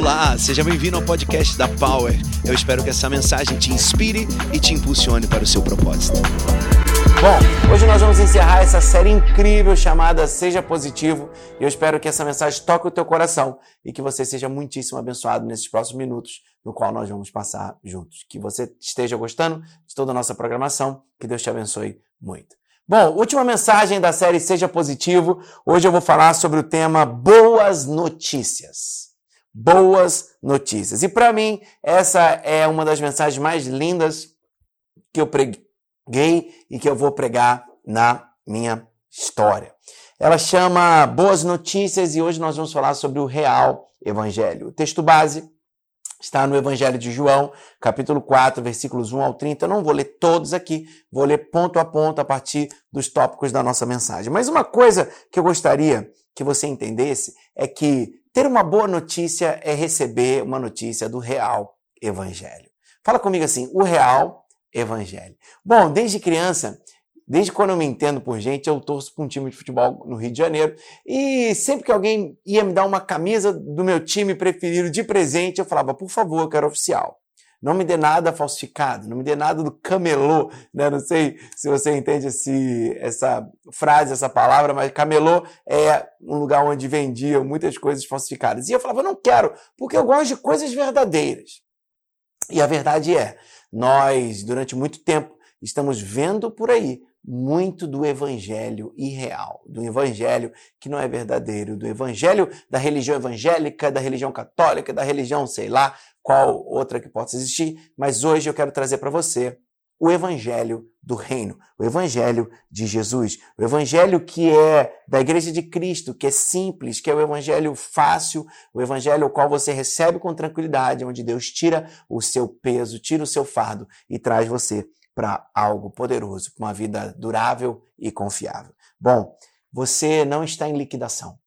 Olá, seja bem-vindo ao podcast da Power. Eu espero que essa mensagem te inspire e te impulsione para o seu propósito. Bom, hoje nós vamos encerrar essa série incrível chamada Seja Positivo e eu espero que essa mensagem toque o teu coração e que você seja muitíssimo abençoado nesses próximos minutos no qual nós vamos passar juntos. Que você esteja gostando de toda a nossa programação, que Deus te abençoe muito. Bom, última mensagem da série Seja Positivo. Hoje eu vou falar sobre o tema Boas Notícias. Boas Notícias. E para mim, essa é uma das mensagens mais lindas que eu preguei e que eu vou pregar na minha história. Ela chama Boas Notícias e hoje nós vamos falar sobre o real evangelho. O texto base está no Evangelho de João, capítulo 4, versículos 1 ao 30. Eu não vou ler todos aqui, vou ler ponto a ponto a partir dos tópicos da nossa mensagem. Mas uma coisa que eu gostaria que você entendesse é que ter uma boa notícia é receber uma notícia do real evangelho. Fala comigo assim, o real evangelho. Bom, desde criança Desde quando eu me entendo por gente, eu torço para um time de futebol no Rio de Janeiro. E sempre que alguém ia me dar uma camisa do meu time preferido de presente, eu falava, por favor, eu quero oficial. Não me dê nada falsificado, não me dê nada do camelô, né? Não sei se você entende esse, essa frase, essa palavra, mas camelô é um lugar onde vendiam muitas coisas falsificadas. E eu falava, não quero, porque eu gosto de coisas verdadeiras. E a verdade é, nós, durante muito tempo, estamos vendo por aí muito do evangelho irreal, do evangelho que não é verdadeiro, do evangelho da religião evangélica, da religião católica, da religião, sei lá, qual outra que possa existir, mas hoje eu quero trazer para você o evangelho do reino, o evangelho de Jesus, o evangelho que é da igreja de Cristo, que é simples, que é o evangelho fácil, o evangelho ao qual você recebe com tranquilidade, onde Deus tira o seu peso, tira o seu fardo e traz você para algo poderoso, para uma vida durável e confiável. Bom, você não está em liquidação.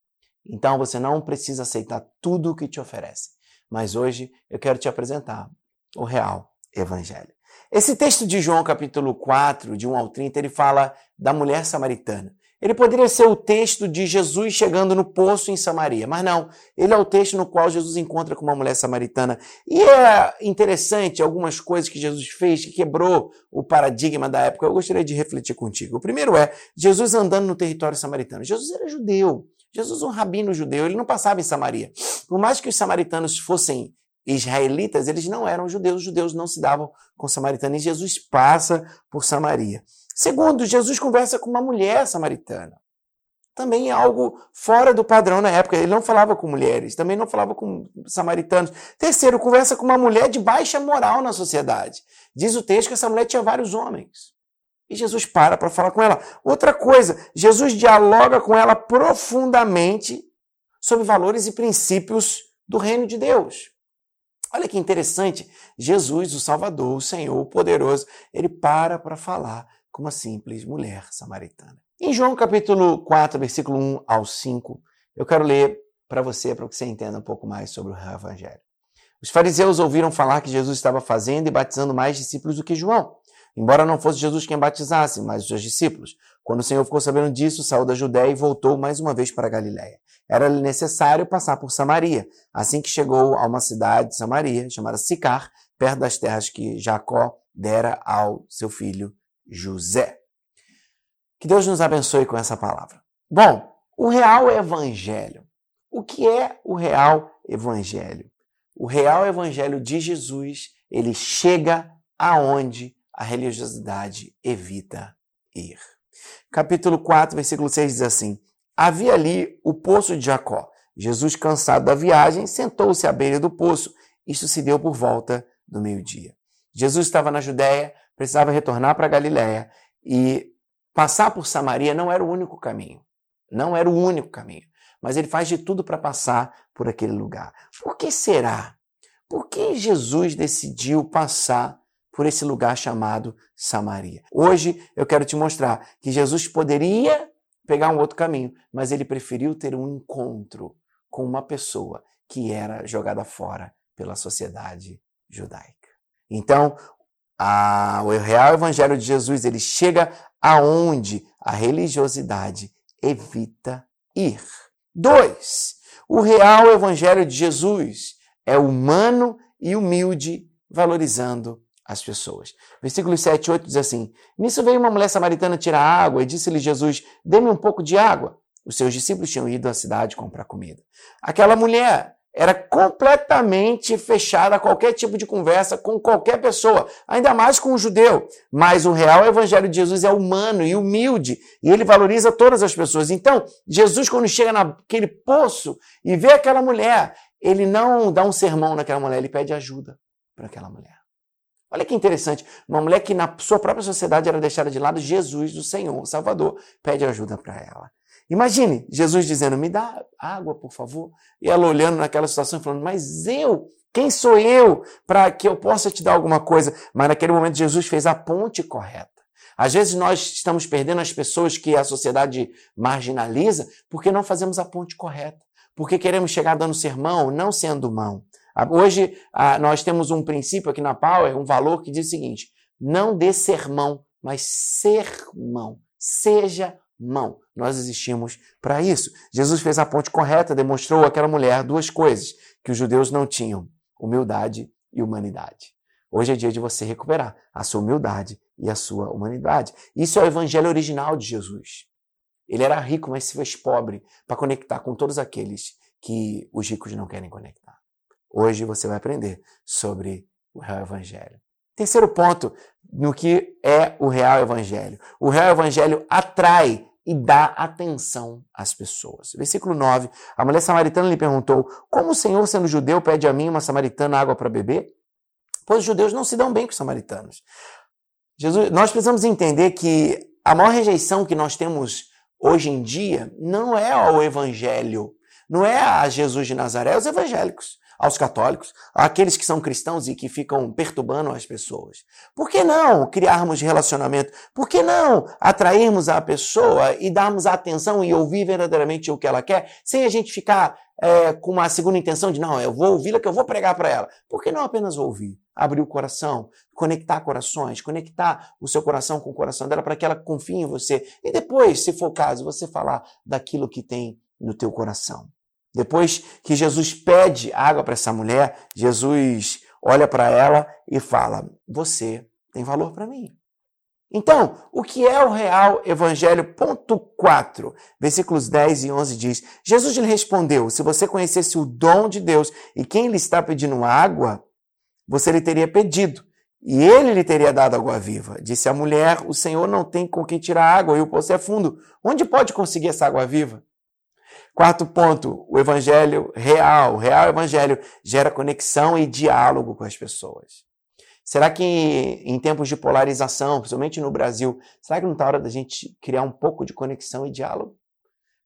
Então você não precisa aceitar tudo o que te oferece. Mas hoje eu quero te apresentar o real evangelho. Esse texto de João, capítulo 4, de 1 ao 30, ele fala da mulher samaritana. Ele poderia ser o texto de Jesus chegando no poço em Samaria, mas não. Ele é o texto no qual Jesus encontra com uma mulher samaritana. E é interessante algumas coisas que Jesus fez que quebrou o paradigma da época. Eu gostaria de refletir contigo. O primeiro é Jesus andando no território samaritano. Jesus era judeu. Jesus um rabino judeu. Ele não passava em Samaria. Por mais que os samaritanos fossem israelitas, eles não eram judeus. Os judeus não se davam com samaritanos. E Jesus passa por Samaria. Segundo, Jesus conversa com uma mulher samaritana. Também é algo fora do padrão na época. Ele não falava com mulheres, também não falava com samaritanos. Terceiro, conversa com uma mulher de baixa moral na sociedade. Diz o texto que essa mulher tinha vários homens. E Jesus para para falar com ela. Outra coisa, Jesus dialoga com ela profundamente sobre valores e princípios do reino de Deus. Olha que interessante, Jesus, o Salvador, o Senhor, o poderoso, ele para para falar com uma simples mulher samaritana. Em João capítulo 4, versículo 1 ao 5, eu quero ler para você, para que você entenda um pouco mais sobre o Evangelho. Os fariseus ouviram falar que Jesus estava fazendo e batizando mais discípulos do que João, embora não fosse Jesus quem batizasse, mas os seus discípulos. Quando o Senhor ficou sabendo disso, saiu da Judéia e voltou mais uma vez para Galiléia. Era-lhe necessário passar por Samaria. Assim que chegou a uma cidade de Samaria, chamada Sicar, perto das terras que Jacó dera ao seu filho José. Que Deus nos abençoe com essa palavra. Bom, o real evangelho. O que é o real evangelho? O real evangelho de Jesus, ele chega aonde a religiosidade evita ir. Capítulo 4, versículo 6 diz assim: Havia ali o poço de Jacó. Jesus, cansado da viagem, sentou-se à beira do poço. Isto se deu por volta do meio-dia. Jesus estava na Judéia, precisava retornar para Galiléia e passar por Samaria não era o único caminho. Não era o único caminho. Mas ele faz de tudo para passar por aquele lugar. Por que será? Por que Jesus decidiu passar por esse lugar chamado Samaria? Hoje eu quero te mostrar que Jesus poderia pegar um outro caminho, mas ele preferiu ter um encontro com uma pessoa que era jogada fora pela sociedade judaica. Então, a, o real evangelho de Jesus, ele chega aonde a religiosidade evita ir. Dois, o real evangelho de Jesus é humano e humilde, valorizando as pessoas. Versículos 7 e 8 diz assim: Nisso veio uma mulher samaritana tirar água e disse-lhe Jesus: Dê-me um pouco de água. Os seus discípulos tinham ido à cidade comprar comida. Aquela mulher era completamente fechada a qualquer tipo de conversa com qualquer pessoa, ainda mais com um judeu. Mas o real evangelho de Jesus é humano e humilde, e ele valoriza todas as pessoas. Então, Jesus, quando chega naquele poço e vê aquela mulher, ele não dá um sermão naquela mulher, ele pede ajuda para aquela mulher. Olha que interessante, uma mulher que na sua própria sociedade era deixada de lado, Jesus, o Senhor, o Salvador, pede ajuda para ela. Imagine Jesus dizendo: Me dá água, por favor. E ela olhando naquela situação e falando: Mas eu, quem sou eu para que eu possa te dar alguma coisa? Mas naquele momento Jesus fez a ponte correta. Às vezes nós estamos perdendo as pessoas que a sociedade marginaliza porque não fazemos a ponte correta. Porque queremos chegar dando sermão, não sendo mão. Hoje nós temos um princípio aqui na Power, um valor que diz o seguinte: não dê sermão, mas sermão. Seja mão. Nós existimos para isso. Jesus fez a ponte correta, demonstrou àquela mulher duas coisas que os judeus não tinham: humildade e humanidade. Hoje é dia de você recuperar a sua humildade e a sua humanidade. Isso é o evangelho original de Jesus. Ele era rico, mas se fez pobre para conectar com todos aqueles que os ricos não querem conectar. Hoje você vai aprender sobre o real evangelho. Terceiro ponto no que é o real evangelho. O real evangelho atrai e dá atenção às pessoas. Versículo 9. A mulher samaritana lhe perguntou: Como o Senhor, sendo judeu, pede a mim, uma samaritana, água para beber? Pois os judeus não se dão bem com os samaritanos. Jesus, nós precisamos entender que a maior rejeição que nós temos hoje em dia não é ao evangelho, não é a Jesus de Nazaré, é os evangélicos aos católicos, àqueles que são cristãos e que ficam perturbando as pessoas. Por que não criarmos relacionamento? Por que não atrairmos a pessoa e darmos atenção e ouvir verdadeiramente o que ela quer, sem a gente ficar é, com uma segunda intenção de, não, eu vou ouvi-la que eu vou pregar para ela. Por que não apenas ouvir? Abrir o coração, conectar corações, conectar o seu coração com o coração dela para que ela confie em você. E depois, se for o caso, você falar daquilo que tem no teu coração. Depois que Jesus pede água para essa mulher, Jesus olha para ela e fala: Você tem valor para mim. Então, o que é o real evangelho? Ponto 4, versículos 10 e 11 diz: Jesus lhe respondeu: Se você conhecesse o dom de Deus e quem lhe está pedindo água, você lhe teria pedido, e ele lhe teria dado água viva. Disse a mulher: O Senhor não tem com que tirar água e o poço é fundo. Onde pode conseguir essa água viva? Quarto ponto, o evangelho real, o real evangelho gera conexão e diálogo com as pessoas. Será que em tempos de polarização, principalmente no Brasil, será que não está na hora da gente criar um pouco de conexão e diálogo?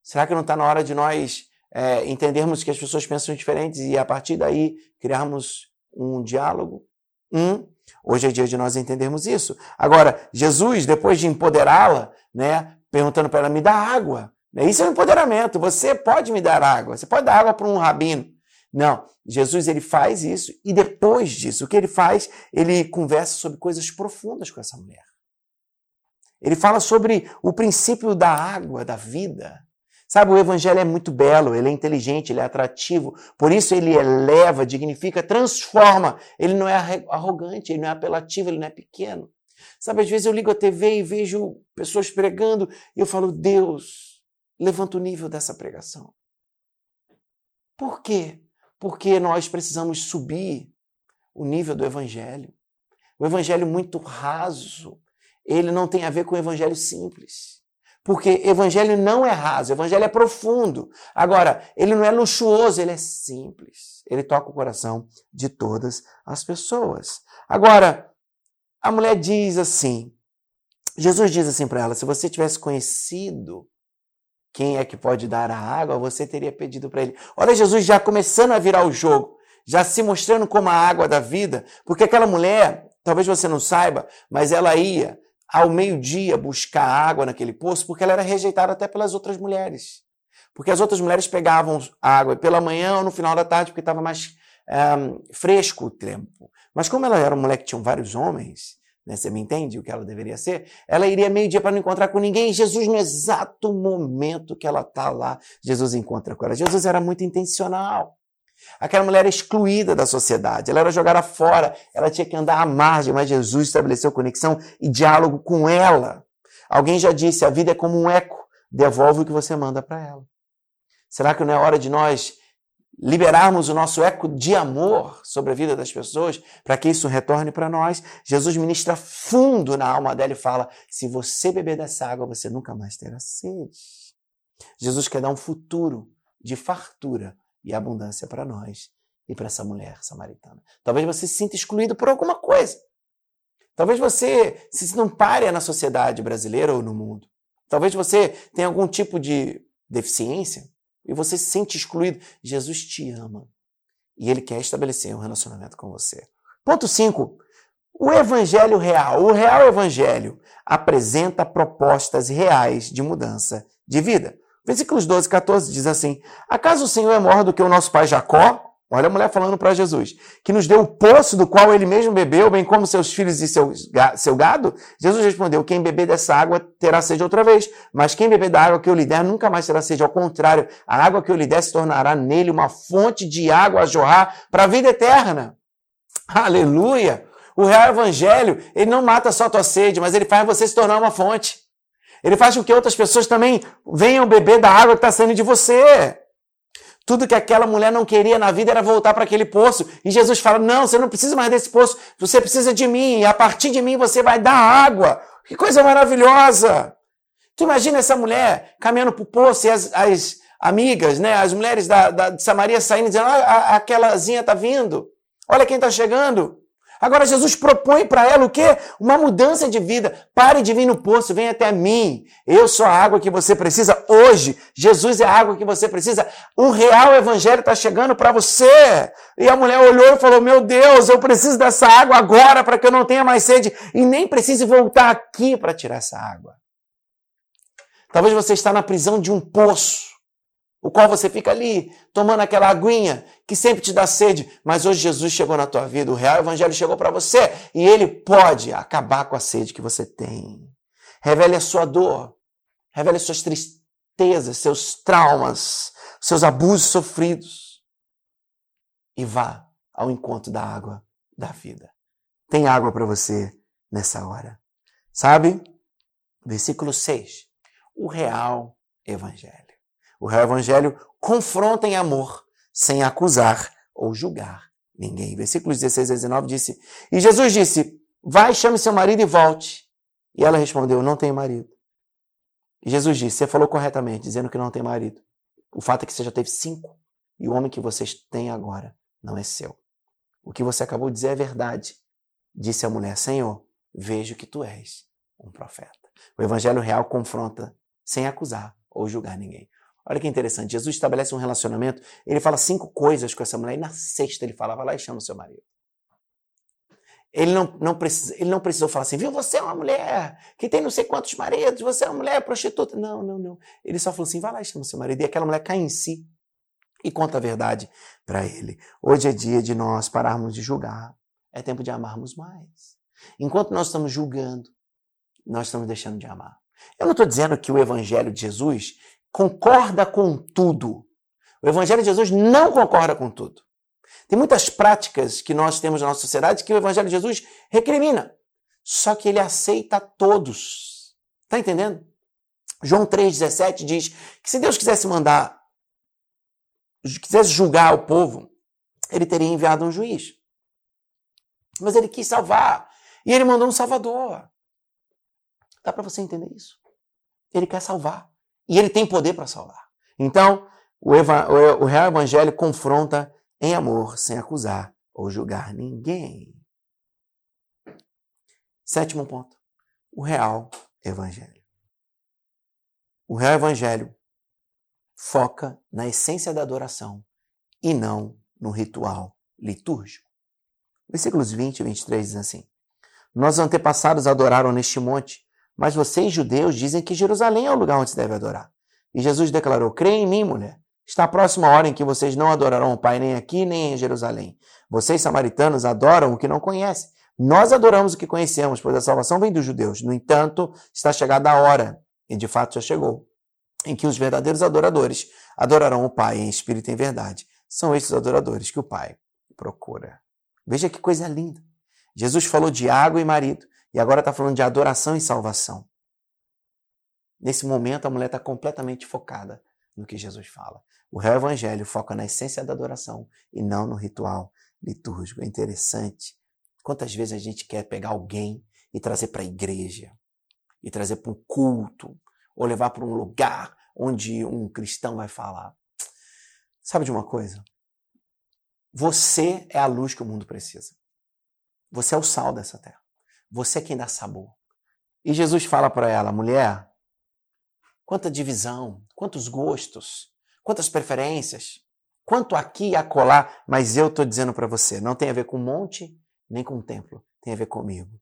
Será que não está na hora de nós é, entendermos que as pessoas pensam diferentes e a partir daí criarmos um diálogo? Um, hoje é dia de nós entendermos isso. Agora, Jesus, depois de empoderá-la, né, perguntando para ela, me dá água. Isso é um empoderamento. Você pode me dar água. Você pode dar água para um rabino. Não, Jesus ele faz isso e depois disso, o que ele faz? Ele conversa sobre coisas profundas com essa mulher. Ele fala sobre o princípio da água, da vida. Sabe, o evangelho é muito belo, ele é inteligente, ele é atrativo, por isso ele eleva, dignifica, transforma. Ele não é arrogante, ele não é apelativo, ele não é pequeno. Sabe, às vezes eu ligo a TV e vejo pessoas pregando e eu falo, Deus, levanta o nível dessa pregação. Por quê? Porque nós precisamos subir o nível do evangelho. O evangelho muito raso, ele não tem a ver com o evangelho simples. Porque evangelho não é raso, evangelho é profundo. Agora, ele não é luxuoso, ele é simples. Ele toca o coração de todas as pessoas. Agora, a mulher diz assim: Jesus diz assim para ela: se você tivesse conhecido quem é que pode dar a água, você teria pedido para ele. Olha Jesus já começando a virar o jogo, já se mostrando como a água da vida, porque aquela mulher, talvez você não saiba, mas ela ia ao meio-dia buscar água naquele poço, porque ela era rejeitada até pelas outras mulheres. Porque as outras mulheres pegavam água pela manhã ou no final da tarde, porque estava mais um, fresco o tempo. Mas como ela era uma mulher que tinha vários homens, né? Você me entende o que ela deveria ser? Ela iria meio-dia para não encontrar com ninguém. Jesus, no exato momento que ela está lá, Jesus encontra com ela. Jesus era muito intencional. Aquela mulher era excluída da sociedade, ela era jogada fora, ela tinha que andar à margem, mas Jesus estabeleceu conexão e diálogo com ela. Alguém já disse: a vida é como um eco, devolve o que você manda para ela. Será que não é hora de nós liberarmos o nosso eco de amor sobre a vida das pessoas para que isso retorne para nós? Jesus ministra fundo na alma dela e fala: se você beber dessa água, você nunca mais terá sede. Jesus quer dar um futuro de fartura e abundância para nós e para essa mulher samaritana. Talvez você se sinta excluído por alguma coisa. Talvez você se não pare na sociedade brasileira ou no mundo. Talvez você tenha algum tipo de deficiência e você se sente excluído. Jesus te ama e ele quer estabelecer um relacionamento com você. Ponto 5. O evangelho real, o real evangelho, apresenta propostas reais de mudança de vida. Versículos 12 e 14 diz assim: Acaso o Senhor é maior do que o nosso pai Jacó? Olha a mulher falando para Jesus, que nos deu o poço do qual ele mesmo bebeu, bem como seus filhos e seu, seu gado. Jesus respondeu: Quem beber dessa água terá sede outra vez, mas quem beber da água que eu lhe der nunca mais terá sede. Ao contrário, a água que eu lhe der se tornará nele uma fonte de água a jorrar para a vida eterna. Aleluia! O real evangelho, ele não mata só a tua sede, mas ele faz você se tornar uma fonte. Ele faz com que outras pessoas também venham beber da água que está saindo de você. Tudo que aquela mulher não queria na vida era voltar para aquele poço. E Jesus fala: Não, você não precisa mais desse poço, você precisa de mim, e a partir de mim você vai dar água. Que coisa maravilhosa! Tu imagina essa mulher caminhando para o poço e as, as, amigas, né, as mulheres da, da, de Samaria saindo dizendo: ah, aquelazinha está vindo, olha quem está chegando. Agora Jesus propõe para ela o quê? Uma mudança de vida. Pare de vir no poço, vem até mim. Eu sou a água que você precisa hoje. Jesus é a água que você precisa. Um real evangelho está chegando para você. E a mulher olhou e falou: Meu Deus, eu preciso dessa água agora para que eu não tenha mais sede e nem precise voltar aqui para tirar essa água. Talvez você está na prisão de um poço o qual você fica ali tomando aquela aguinha que sempre te dá sede, mas hoje Jesus chegou na tua vida, o real evangelho chegou para você e ele pode acabar com a sede que você tem. Revele a sua dor, revele suas tristezas, seus traumas, seus abusos sofridos e vá ao encontro da água da vida. Tem água para você nessa hora. Sabe? Versículo 6. O real evangelho. O evangelho confronta em amor, sem acusar ou julgar ninguém. Versículos 16 a 19 disse: E Jesus disse: Vai, chame seu marido e volte. E ela respondeu: Não tenho marido. E Jesus disse: Você falou corretamente, dizendo que não tem marido. O fato é que você já teve cinco, e o homem que vocês têm agora não é seu. O que você acabou de dizer é verdade. Disse a mulher: Senhor, vejo que tu és um profeta. O evangelho real confronta sem acusar ou julgar ninguém. Olha que interessante. Jesus estabelece um relacionamento, ele fala cinco coisas com essa mulher, e na sexta ele fala: vai lá e chama o seu marido. Ele não, não, precisa, ele não precisou falar assim, viu, você é uma mulher que tem não sei quantos maridos, você é uma mulher prostituta. Não, não, não. Ele só falou assim: vai lá e chama o seu marido. E aquela mulher cai em si e conta a verdade para ele. Hoje é dia de nós pararmos de julgar. É tempo de amarmos mais. Enquanto nós estamos julgando, nós estamos deixando de amar. Eu não estou dizendo que o evangelho de Jesus concorda com tudo. O Evangelho de Jesus não concorda com tudo. Tem muitas práticas que nós temos na nossa sociedade que o Evangelho de Jesus recrimina. Só que ele aceita todos. Está entendendo? João 3,17 diz que se Deus quisesse mandar, quisesse julgar o povo, ele teria enviado um juiz. Mas ele quis salvar. E ele mandou um salvador. Dá para você entender isso? Ele quer salvar. E ele tem poder para salvar. Então, o, eva, o, real evangelho confronta em amor, sem acusar ou julgar ninguém. Sétimo ponto. O real evangelho. O real evangelho foca na essência da adoração e não no ritual litúrgico. Versículos 20 e 23 dizem assim: Nossos antepassados adoraram neste monte mas vocês, judeus, dizem que Jerusalém é o lugar onde se deve adorar. E Jesus declarou: Creia em mim, mulher. Está a próxima hora em que vocês não adorarão o Pai nem aqui nem em Jerusalém. Vocês, samaritanos, adoram o que não conhecem. Nós adoramos o que conhecemos, pois a salvação vem dos judeus. No entanto, está chegada a hora, e de fato já chegou, em que os verdadeiros adoradores adorarão o Pai em espírito e em verdade, são estes adoradores que o Pai procura. Veja que coisa linda. Jesus falou de água e marido, e agora está falando de adoração e salvação. Nesse momento, a mulher está completamente focada no que Jesus fala. O real evangelho foca na essência da adoração e não no ritual litúrgico. É interessante. Quantas vezes a gente quer pegar alguém e trazer para a igreja, e trazer para um culto, ou levar para um lugar onde um cristão vai falar. Sabe de uma coisa? Você é a luz que o mundo precisa. Você é o sal dessa terra. Você é quem dá sabor. E Jesus fala para ela, mulher, quanta divisão, quantos gostos, quantas preferências, quanto aqui e acolá, mas eu estou dizendo para você, não tem a ver com monte nem com templo, tem a ver comigo.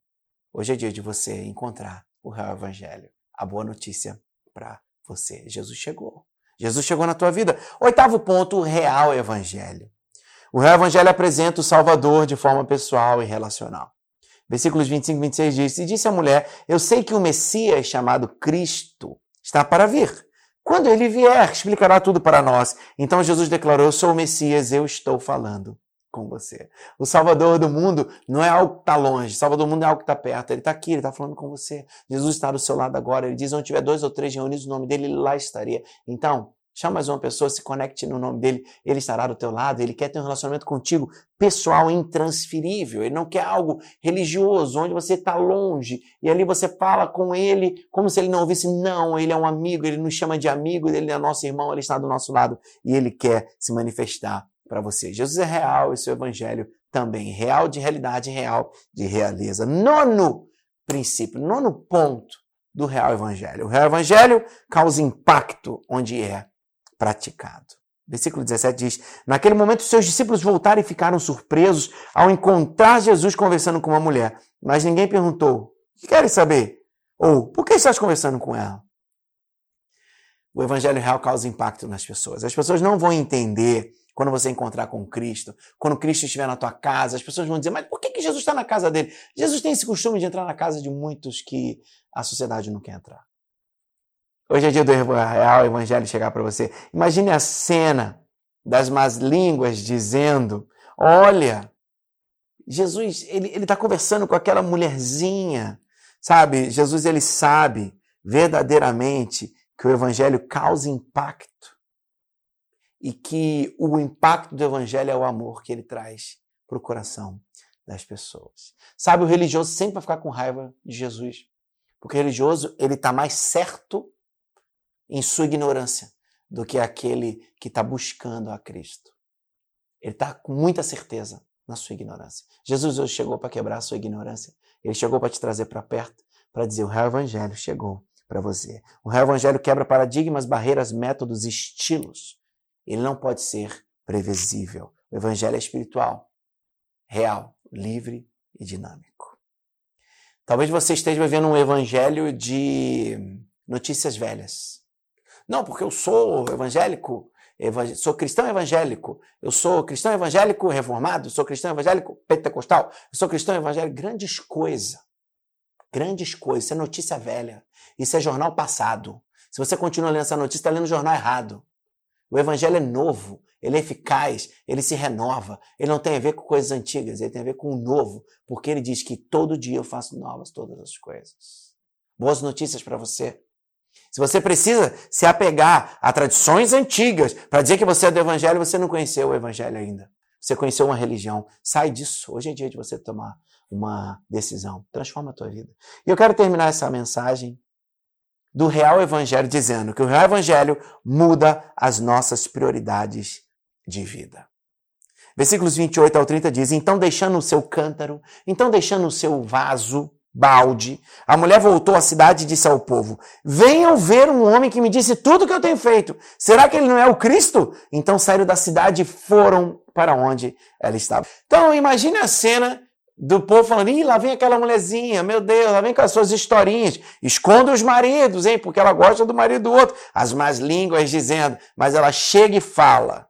Hoje é dia de você encontrar o real evangelho, a boa notícia para você. Jesus chegou. Jesus chegou na tua vida. Oitavo ponto, o real evangelho. O real evangelho apresenta o Salvador de forma pessoal e relacional. Versículos 25 e 26 diz: E disse a mulher: Eu sei que o Messias, chamado Cristo, está para vir. Quando ele vier, explicará tudo para nós. Então Jesus declarou: Eu sou o Messias, eu estou falando com você. O Salvador do mundo não é algo que está longe, o Salvador do mundo é algo que está perto. Ele está aqui, ele está falando com você. Jesus está do seu lado agora. Ele diz: onde tiver dois ou três reunidos no nome dele, ele lá estaria. Então, Chama mais uma pessoa, se conecte no nome dele, ele estará do teu lado, ele quer ter um relacionamento contigo pessoal, intransferível. Ele não quer algo religioso, onde você está longe e ali você fala com ele como se ele não ouvisse. Não, ele é um amigo, ele nos chama de amigo, ele é nosso irmão, ele está do nosso lado e ele quer se manifestar para você. Jesus é real e seu evangelho também. Real de realidade, real de realeza. Nono princípio, nono ponto do real evangelho. O real evangelho causa impacto onde é praticado. Versículo 17 diz: Naquele momento, seus discípulos voltaram e ficaram surpresos ao encontrar Jesus conversando com uma mulher. Mas ninguém perguntou: O que querem saber? Ou por que estás conversando com ela? O evangelho real causa impacto nas pessoas. As pessoas não vão entender quando você encontrar com Cristo, quando Cristo estiver na tua casa. As pessoas vão dizer: Mas por que, que Jesus está na casa dele? Jesus tem esse costume de entrar na casa de muitos que a sociedade não quer entrar. Hoje é dia do real evangelho chegar para você. Imagine a cena das más línguas dizendo: Olha, Jesus, ele está conversando com aquela mulherzinha, sabe? Jesus, ele sabe verdadeiramente que o evangelho causa impacto e que o impacto do evangelho é o amor que ele traz para o coração das pessoas. Sabe, o religioso sempre vai ficar com raiva de Jesus, porque o religioso ele está mais certo em sua ignorância do que aquele que está buscando a Cristo. Ele está com muita certeza na sua ignorância. Jesus hoje chegou para quebrar a sua ignorância. Ele chegou para te trazer para perto, para dizer: o real evangelho chegou para você. O real evangelho quebra paradigmas, barreiras, métodos, estilos. Ele não pode ser previsível. O evangelho é espiritual, real, livre e dinâmico. Talvez você esteja vivendo um evangelho de notícias velhas. Não, porque eu sou evangélico, sou cristão evangélico, eu sou cristão evangélico reformado, sou cristão evangélico pentecostal, eu sou cristão evangélico. Grandes coisas. Grandes coisas. Isso é notícia velha. Isso é jornal passado. Se você continua lendo essa notícia, está lendo o jornal errado. O evangelho é novo, ele é eficaz, ele se renova. Ele não tem a ver com coisas antigas, ele tem a ver com o novo, porque ele diz que todo dia eu faço novas todas as coisas. Boas notícias para você. Se você precisa se apegar a tradições antigas para dizer que você é do Evangelho, você não conheceu o Evangelho ainda. Você conheceu uma religião. Sai disso. Hoje é dia de você tomar uma decisão. Transforma a tua vida. E eu quero terminar essa mensagem do real Evangelho dizendo que o real Evangelho muda as nossas prioridades de vida. Versículos 28 ao 30 diz: Então deixando o seu cântaro, então deixando o seu vaso, balde. A mulher voltou à cidade e disse ao povo: Venham ver um homem que me disse tudo o que eu tenho feito. Será que ele não é o Cristo? Então saíram da cidade e foram para onde ela estava. Então imagine a cena do povo falando: Ih, lá vem aquela mulherzinha, meu Deus, lá vem com as suas historinhas. Esconda os maridos, hein, porque ela gosta do marido do outro. As más línguas dizendo, mas ela chega e fala: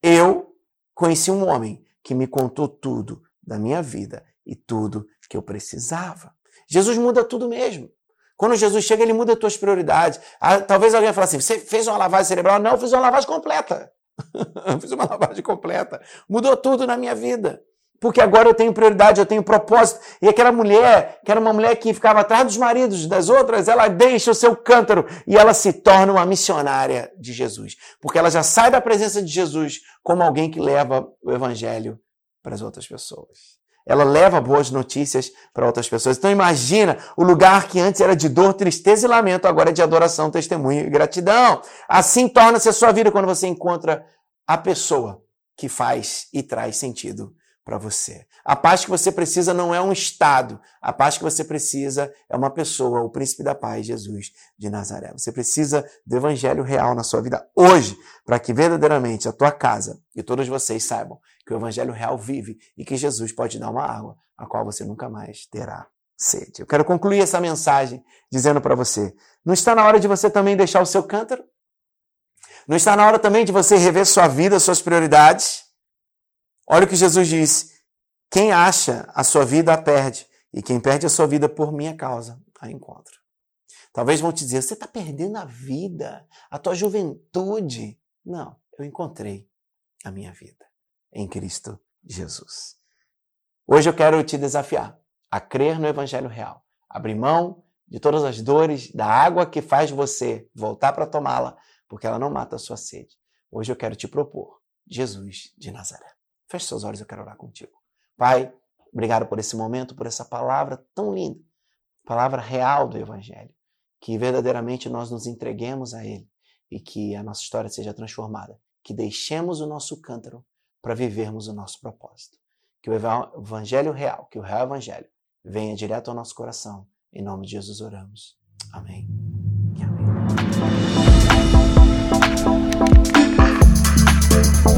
Eu conheci um homem que me contou tudo da minha vida e tudo que eu precisava. Jesus muda tudo mesmo. Quando Jesus chega, ele muda as tuas prioridades. Ah, talvez alguém fale assim: você fez uma lavagem cerebral? Não, eu fiz uma lavagem completa. fiz uma lavagem completa. Mudou tudo na minha vida. Porque agora eu tenho prioridade, eu tenho propósito. E aquela mulher, que era uma mulher que ficava atrás dos maridos das outras, ela deixa o seu cântaro e ela se torna uma missionária de Jesus. Porque ela já sai da presença de Jesus como alguém que leva o evangelho para as outras pessoas. Ela leva boas notícias para outras pessoas. Então imagina o lugar que antes era de dor, tristeza e lamento, agora é de adoração, testemunho e gratidão. Assim torna-se a sua vida quando você encontra a pessoa que faz e traz sentido para você. A paz que você precisa não é um estado. A paz que você precisa é uma pessoa, o príncipe da paz, Jesus de Nazaré. Você precisa do evangelho real na sua vida hoje, para que verdadeiramente a tua casa e todos vocês saibam que o evangelho real vive e que Jesus pode dar uma água a qual você nunca mais terá sede. Eu quero concluir essa mensagem dizendo para você: não está na hora de você também deixar o seu cântaro? Não está na hora também de você rever sua vida, suas prioridades? Olha o que Jesus diz: quem acha a sua vida a perde, e quem perde a sua vida por minha causa a encontra. Talvez vão te dizer: você está perdendo a vida, a tua juventude. Não, eu encontrei a minha vida em Cristo Jesus. Hoje eu quero te desafiar a crer no Evangelho real, abrir mão de todas as dores, da água que faz você voltar para tomá-la, porque ela não mata a sua sede. Hoje eu quero te propor Jesus de Nazaré. Feche seus olhos, eu quero orar contigo. Pai, obrigado por esse momento, por essa palavra tão linda, palavra real do Evangelho. Que verdadeiramente nós nos entreguemos a Ele e que a nossa história seja transformada. Que deixemos o nosso cântaro para vivermos o nosso propósito. Que o Evangelho real, que o real Evangelho, venha direto ao nosso coração. Em nome de Jesus oramos. Amém. Amém.